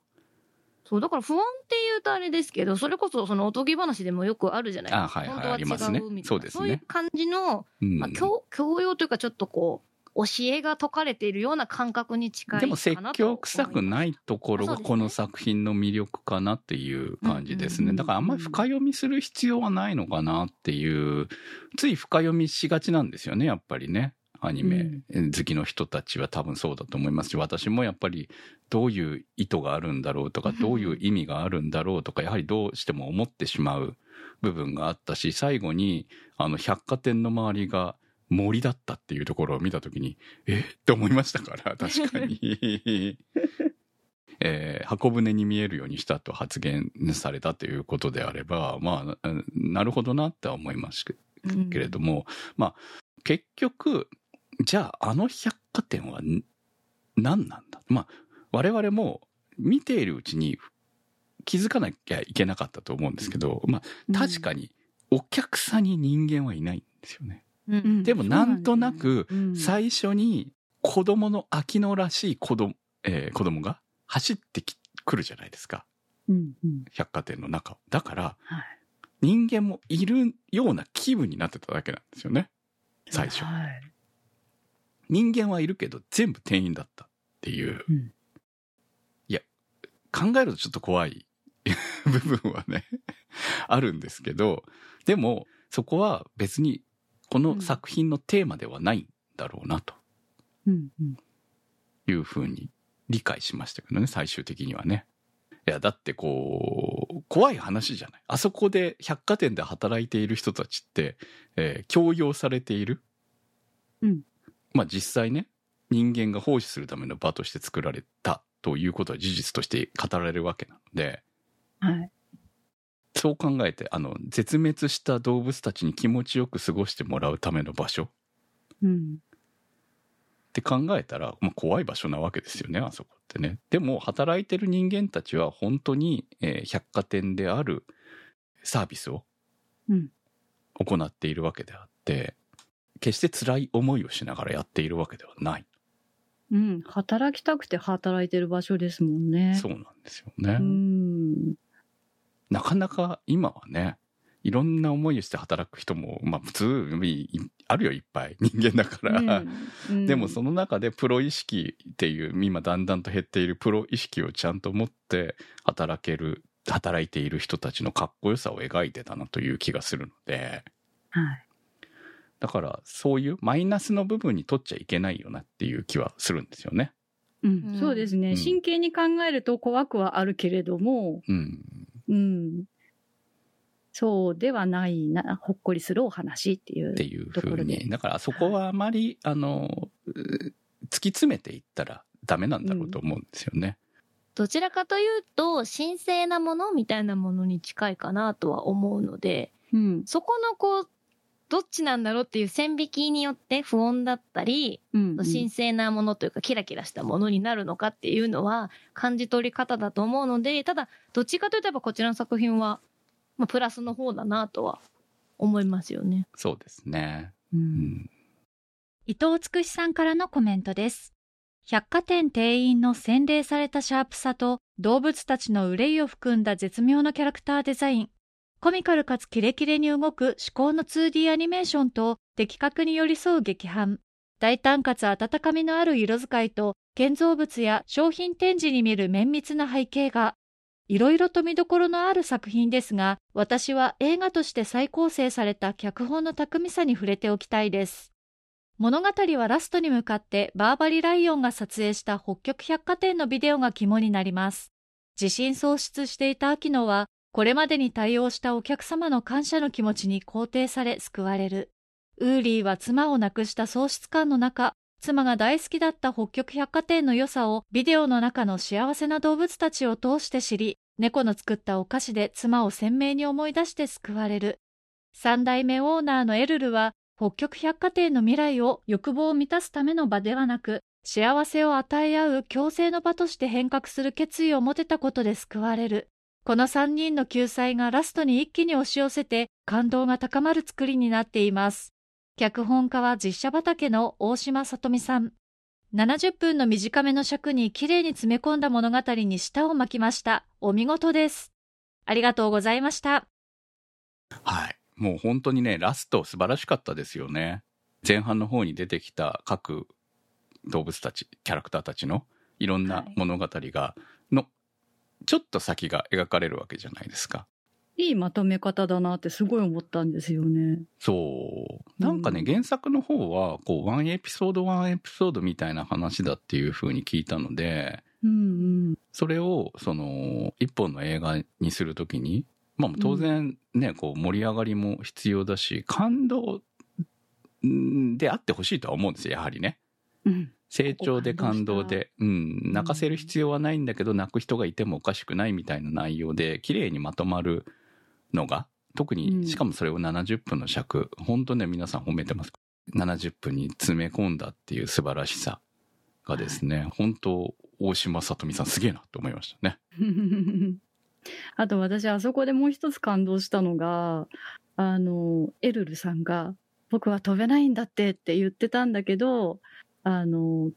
そう、だから不安って言うとあれですけど、それこそそのおとぎ話でもよくあるじゃないですか。あ、はいはい、ありますね。そうですね。そういう感じの、うん、まあ、教、教養というかちょっとこう、教えが解かれているような感覚に近いでも説教臭くないところがこの作品の魅力かなっていう感じですね。だからあんまり深読みする必要はないのかなっていう、つい深読みしがちなんですよね、やっぱりね。アニメ好きの人たちは多分そうだと思いますし、私もやっぱりどういう意図があるんだろうとか、どういう意味があるんだろうとか、やはりどうしても思ってしまう部分があったし、最後にあの百貨店の周りが森だったっていうところを見たときに、え？って思いましたから、<laughs> 確かに。<laughs> えー、箱舟に見えるようにしたと発言されたということであれば、まあ、なるほどなって思いますけれども、うん、まあ、結局、じゃああの百貨店は何なんだ？まあ、我々も見ているうちに気づかなきゃいけなかったと思うんですけど、まあ、確かにお客さんに人間はいないんですよね。でもなんとなく最初に子供の秋野らしい子供,、えー、子供が走ってくるじゃないですか。うんうん。百貨店の中を。だからはい。人間もいるような気分になってただけなんですよね。最初。はい。人間はいるけど全部店員だった。っていう、うん。いや考えるとちょっと怖い。<laughs> 部分はね。あるんですけどでもそこは別にこの作品のテーマではないんだろうなと。うんうん。いうふうに理解しましたけどね最終的にはね。いやだってこう怖い話じゃない。あそこで百貨店で働いている人たちって、えー強要されている。うん。まあ実際ね人間が奉仕するための場として作られたということは事実として語られるわけなので。はいそう考えてあの絶滅した動物たちに気持ちよく過ごしてもらうための場所。っうん。て考えたら、まあ、怖い場所なわけですよねあそこってね。でも働いてる人間たちは本当に、えー百貨店であるサービスをうん。行っているわけであって決して辛い思いをしながらやっているわけではない、うん。働きたくて働いてる場所ですもんね。そうなんですよね、うんなかなか今はねいろんな思いをして働く人もまあ普通いあるよいっぱい。<laughs> 人間だから、うんでもその中でプロ意識っていう今だんだんと減っているプロ意識をちゃんと持って働ける働いている人たちのかっこよさを描いてたなという気がするので。はい。だからそういうマイナスの部分に取っちゃいけないよなっていう気はするんですよね。うん。うん。そうですね、うん。真剣に考えると怖くはあるけれども、うん、うん、そうではないなほっこりするお話っていうっていうふうに。だからそこはあまりあのう突き詰めていったらダメなんだろうと思うんですよね。どちらかというと、神聖なものみたいなものに近いかなとは思うので、うん。そこのこう、どっちなんだろうっていう線引きによって不穏だったり、うんうん神聖なものというかキラキラしたものになるのかっていうのは感じ取り方だと思うので、ただ、どっちかというとやっぱこちらの作品は、まあ、プラスの方だなとは思いますよね。そうですね。ううんん伊藤つくしさんからのコメントです。百貨店店員の洗練されたシャープさと動物たちの憂いを含んだ絶妙なキャラクターデザイン。コミカルかつキレキレに動く至高の 2D アニメーションと的確に寄り添う劇伴。大胆かつ温かみのある色使いと建造物や商品展示に見る綿密な背景が、いろいろと見どころのある作品ですが、私は映画として再構成された脚本の巧みさに触れておきたいです。物語はラストに向かってバーバリ・ライオンが撮影した北極百貨店のビデオが肝になります。自信喪失していた秋野は、これまでに対応したお客様の感謝の気持ちに肯定され救われる。ウーリーは妻を亡くした喪失感の中、妻が大好きだった北極百貨店の良さをビデオの中の幸せな動物たちを通して知り、猫の作ったお菓子で妻を鮮明に思い出して救われる。三代目オーナーのエルルは、北極百貨店の未来を欲望を満たすための場ではなく、幸せを与え合う共生の場として変革する決意を持てたことで救われる。この三人の救済がラストに一気に押し寄せて感動が高まる作りになっています。脚本家は実写畑の大島さとみさん。70分の短めの尺に綺麗に詰め込んだ物語に舌を巻きました。お見事です。ありがとうございました。はい。もう本当にね、ラスト素晴らしかったですよね。前半の方に出てきた各動物たち、キャラクターたちのいろんな物語が、の、ちょっと先が描かれるわけじゃないですか。いいまとめ方だなってすごい思ったんですよね。そう。なんかね、うん原作の方は、こう、ワンエピソードワンエピソードみたいな話だっていう風に聞いたので、うんうん。それを、その、一本の映画にするときに、まあ当然ね、こう盛り上がりも必要だし、感動んであってほしいとは思うんですよ、やはりね。うん。成長で感動で、うん、泣かせる必要はないんだけど、泣く人がいてもおかしくないみたいな内容で、綺麗にまとまるのが、特うんに、しかもそれを70分の尺、本当ね、皆さん褒めてます。70分に詰め込んだっていう素晴らしさがですね、本当、大島さとみさんすげえなと思いましたね。<laughs> あと私あそこでもう一つ感動したのがあのエルルさんが「僕は飛べないんだって」って言ってたんだけどあの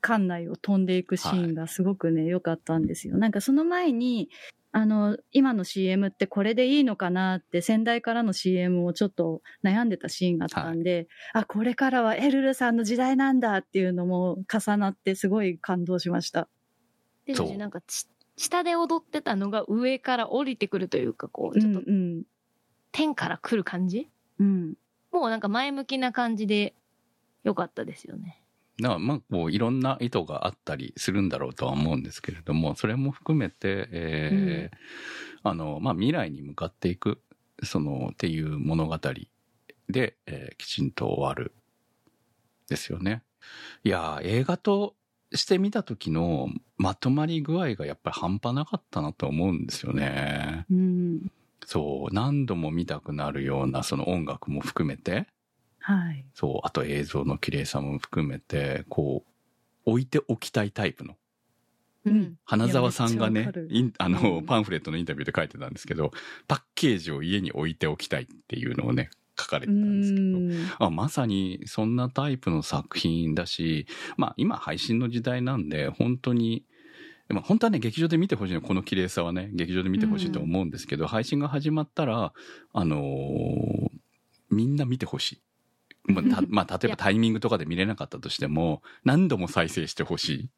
館内を飛んでいくシーンがすごくね良かったんですよ。なんかその前にあの、今の CM ってこれでいいのかなって先代からの CM をちょっと悩んでたシーンがあったんで、あ、これからはエルルさんの時代なんだっていうのも重なってすごい感動しました。でなんかち下で踊ってたのが上から降りてくるというか、こう、ちょっとうん天から来る感じ、うん。うん。もうなんか前向きな感じで良かったですよね。だからまあこういろんな意図があったりするんだろうとは思うんですけれどもそれも含めて、えーあのまあ、未来に向かっていくそのっていう物語で、えーきちんと終わるですよね。いやー映画として見た時のまとまり具合がやっぱり半端なかったなと思うんですよね。うん。そう何度も見たくなるようなその音楽も含めてはい。そう、あと映像の綺麗さも含めて、こう、置いておきたいタイプの。うん花沢さんがねあの、うんパンフレットのインタビューで書いてたんですけど、パッケージを家に置いておきたいっていうのをね、書かれてうたんですけど、ん。あまさにそんなタイプの作品だし、まあ今配信の時代なんで、本当に、まあ、本当はね、劇場で見てほしいの、この綺麗さはね、劇場で見てほしいと思うんですけど、配信が始まったら、あのーみんな見てほしい。まあ、たまあ、例えばタイミングとかで見れなかったとしても、何度も再生してほしい。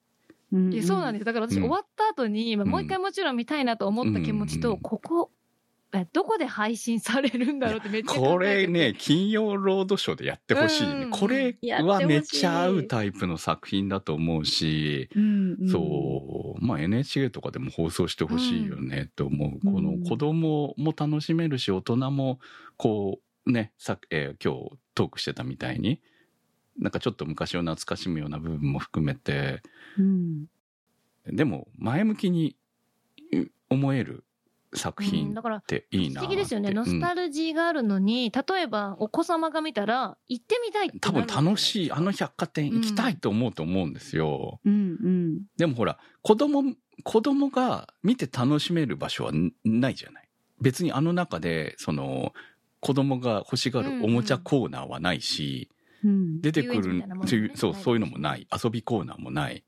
うんいやそうなんです。だから私うん。終わった後に、まあうん。もう一回もちろん見たいなと思った気持ちと、うんここ、えどこで配信されるんだろうってめっちゃ考えてて。これね、金曜ロードショーでやってほしいね。うん。これはめっちゃ合うタイプの作品だと思うし、うんうん。そう、まあ NHK とかでも放送してほしいよねと思う。うん。この子供も楽しめるし、大人もこうね、さえー今日トークしてたみたいに、なんかちょっと昔を懐かしむような部分も含めて、うんでも前向きにう思える作う品っていいなって。不思議ですよね。うんノスタルジーがあるのに、例えばお子様が見たら、行ってみたいって多分楽しい。い、あの百貨店行きたいと思うと思うんですよ。うんうんでもほら、子供、子供が見て楽しめる場所はんないじゃない。別にあの中で、その、子供が欲しがるおもちゃコーナーはないし、うん出てくるねそういうそう、ないそうのもない。遊びコーナーもない。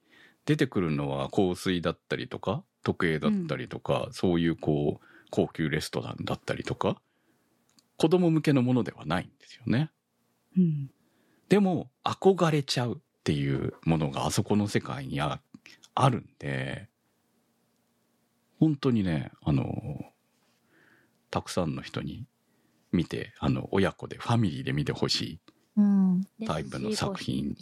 出てくるのは香水だったりとか、時計だったりとか、そういうこう、高級レストランだったりとか、子供向けのものではないんですよね。うんでも、憧れちゃうっていうものがあそこの世界にああるんで、本当にね、あの、たくさんの人に見て、あの、親子でファミリーで見てほしうんいタイプの作品。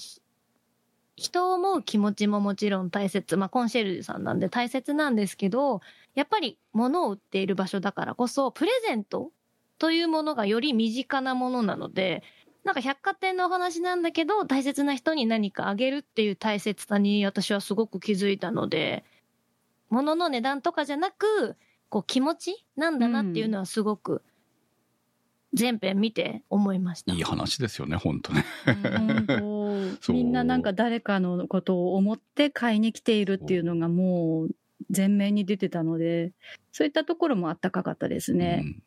人を思う気持ちももちろん大切。まあ、コンシェルジュさんなんで大切なんですけど、やっぱり物を売っている場所だからこそ、プレゼントというものがより身近なものなので、なんか百貨店のお話なんだけど、大切な人に何かあげるっていう大切さに私はすごく気づいたので、物の値段とかじゃなく、こう気持ちなんだなっていうのはすごく、全編見て思いました。いい話ですよね、本当ね。<laughs> みんななんか誰かのことを思って買いに来ているっていうのがもう前面に出てたので、そういったところもあったかかったですねう。ん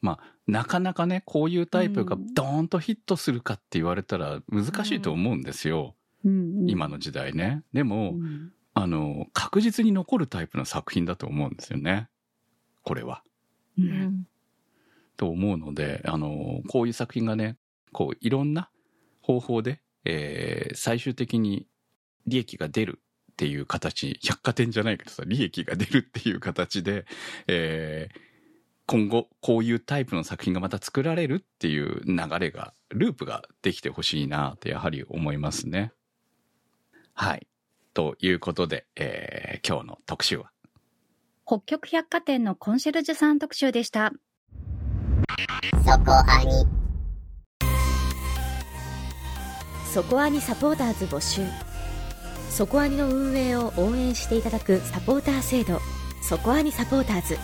まあ、なかなかね、こういうタイプがドーンとヒットするかって言われたら難しいと思うんですよ。うんうん今の時代ね。でも、うんあの、確実に残るタイプの作品だと思うんですよね。これは。ううんんと思うので、あの、こういう作品がね、こう、いろんな方法で、えー最終的に利益が出るっていう形、百貨店じゃないけどさ、利益が出るっていう形で、えー今後、こういうタイプの作品がまた作られるっていう流れが、ループができてほしいなってやはり思いますね。はい。ということで、えー今日の特集は、北極百貨店のコンシェルジュさん特集でした。そこアニサポーターズ募集。そこアニの運営を応援していただくサポーター制度。そこアニサポーターズ。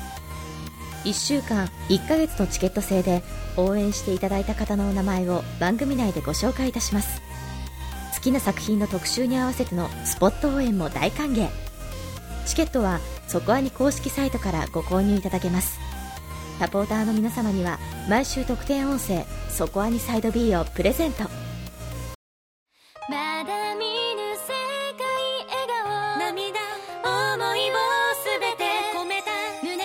1週間1ヶ月のチケット制で応援していただいた方のお名前を番組内でご紹介いたします。好きな作品の特集に合わせてのスポット応援も大歓迎。チケットはそこアニ公式サイトからご購入いただけます。サポーターの皆様には毎週特典音声「そこアニサイド B」をプレゼント。まだ見ぬ世界笑顔。涙。思いをすべて込めた。胸躍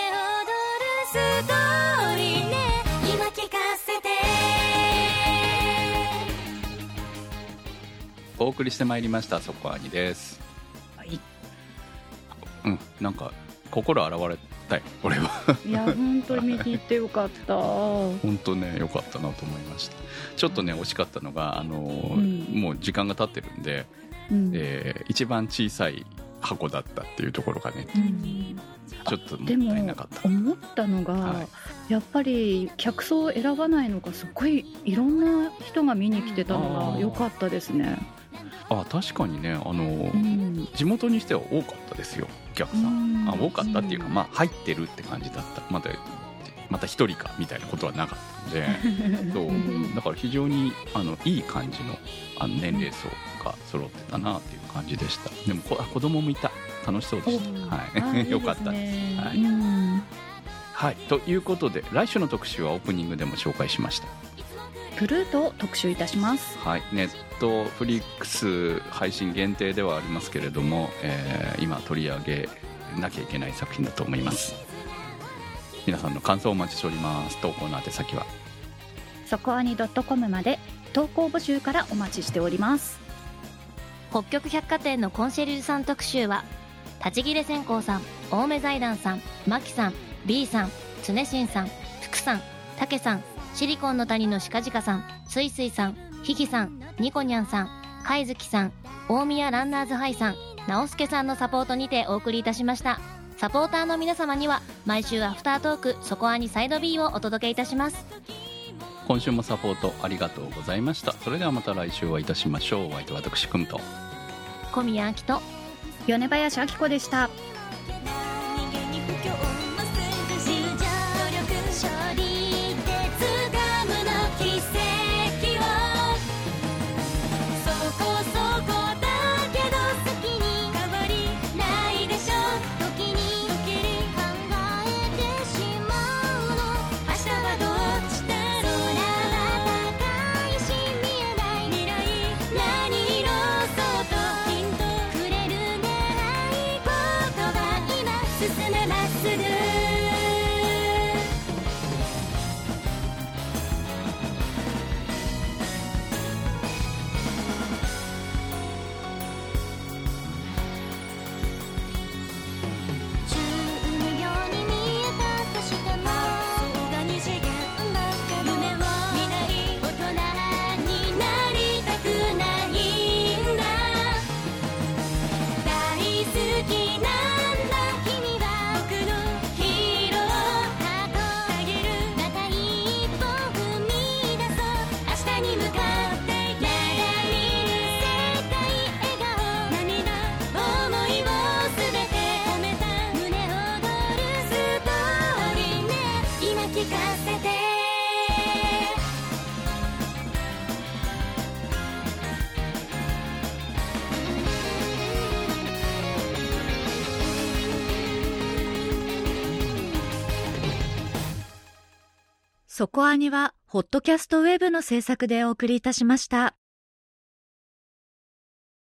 るストーリーね。今聞かせて。お送りしてまいりましたそこアニです。はい。うんなんか心現れれたい俺は。いや本当に見に行ってよかった。<laughs> 本当ね良かったなと思いました。ちょっとね惜しかったのがあのーうん。もう時間が経ってるんで、うん。えー一番小さい箱だったっていうところがねうん。ちょっともったいなかった。思ったのが、はやっぱり客層を選ばないのがすごいいろんな人が見に来てたのが良かったですね。あ確かにねあのーうん。地元にしては多かったですよお客さん、うん。あ多かったっていうか、まあ入ってるって感じだった。またまた一人かみたいなことはなかったので。<laughs> そう。うん。だから非常にあのいい感じのあの年齢層が揃ってたなっていう感じでした。でもこあ子供もいた。楽しそうでした、あはい、<laughs> いよかったいです。ねはい。うん。はい、ということで来週の特集はオープニングでも紹介しましたプルートを特集いたします。はい、ネットフリックス配信限定ではありますけれども、えー今取り上げなきゃいけない作品だと思います。皆さんの感想をお待ちしております。投稿の宛先は？そこアニ .com まで。投稿募集からお待ちしております。北極百貨店のコンシェルジュさん特集は立ち切れ線香さん青梅財団さんマキさん B さん常新さん福さん竹さんシリコンの谷のしかじかさんすいすいさんひきさんニコニャンさん貝月さん大宮ランナーズハイさん直輔さんのサポートにてお送りいたしました。サポーターの皆様には毎週アフタートークそこアニサイド B をお届けいたします。今週もサポートありがとうございました。それではまた来週お会いいたしましょう。お相手は私くんと。小宮明と。米林明子でしたそこアニはホットキャストウェブの制作でお送りいたしました。